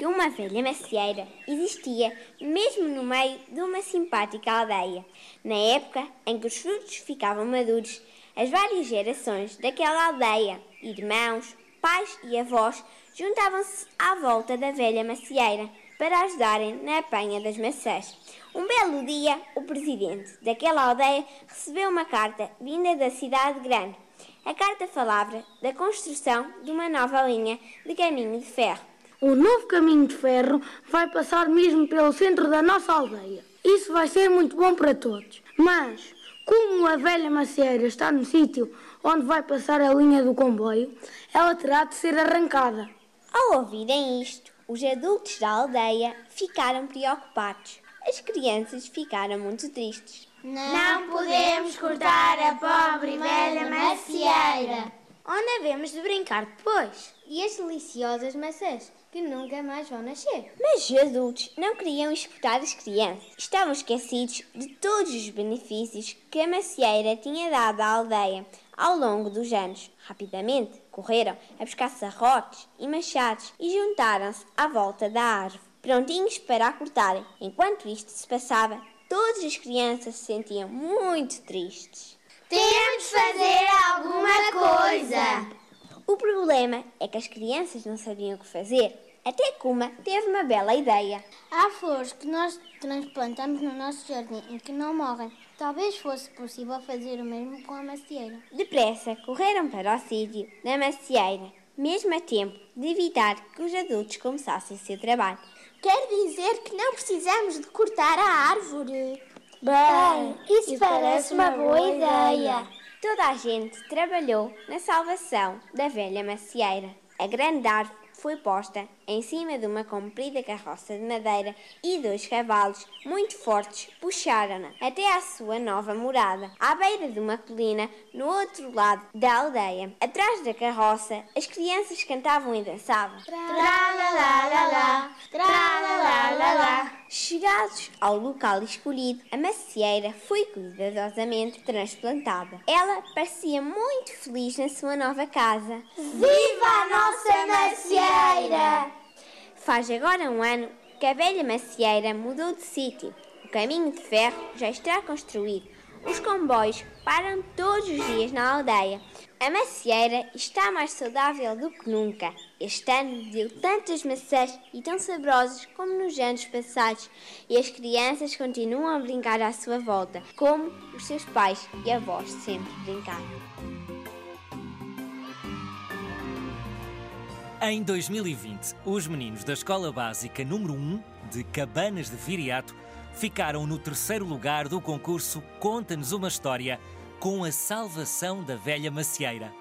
que uma velha macieira existia mesmo no meio de uma simpática aldeia. Na época em que os frutos ficavam maduros, as várias gerações daquela aldeia, irmãos, pais e avós, juntavam-se à volta da velha macieira para ajudarem na apanha das maçãs. Um belo dia, o presidente daquela aldeia recebeu uma carta vinda da cidade grande. A carta falava da construção de uma nova linha de caminho de ferro. O novo caminho de ferro vai passar mesmo pelo centro da nossa aldeia. Isso vai ser muito bom para todos. Mas, como a velha macieira está no sítio onde vai passar a linha do comboio, ela terá de ser arrancada. Ao ouvirem isto, os adultos da aldeia ficaram preocupados. As crianças ficaram muito tristes. Não podemos cortar a pobre velha macieira. Onde havemos de brincar depois? E as deliciosas maçãs, que nunca mais vão nascer. Mas os adultos não queriam escutar as crianças. Estavam esquecidos de todos os benefícios que a macieira tinha dado à aldeia ao longo dos anos. Rapidamente correram a buscar serrotes e machados e juntaram-se à volta da árvore, prontinhos para a cortarem. Enquanto isto se passava, todas as crianças se sentiam muito tristes. Temos de fazer alguma coisa! O problema é que as crianças não sabiam o que fazer. Até que uma teve uma bela ideia. Há flores que nós transplantamos no nosso jardim e que não morrem. Talvez fosse possível fazer o mesmo com a macieira. Depressa correram para o sítio da macieira, mesmo a tempo de evitar que os adultos começassem o seu trabalho. Quer dizer que não precisamos de cortar a árvore. Bem, isso parece uma boa ideia. Toda a gente trabalhou na salvação da velha macieira. A grande árvore foi posta em cima de uma comprida carroça de madeira e dois cavalos muito fortes puxaram-na até à sua nova morada, à beira de uma colina no outro lado da aldeia. Atrás da carroça, as crianças cantavam e dançavam. Tra-la-la-la-la, tra-la-la-la-la. Chegados ao local escolhido, a macieira foi cuidadosamente transplantada. Ela parecia muito feliz na sua nova casa. Viva a nossa macieira! Faz agora um ano que a velha macieira mudou de sítio. O caminho de ferro já está construído. Os comboios param todos os dias na aldeia. A macieira está mais saudável do que nunca. Este ano deu tantas maçãs e tão saborosas como nos anos passados, e as crianças continuam a brincar à sua volta, como os seus pais e avós sempre brincaram. Em 2020, os meninos da Escola Básica número 1 de Cabanas de Viriato ficaram no terceiro lugar do concurso Conta-nos uma História com a salvação da velha macieira.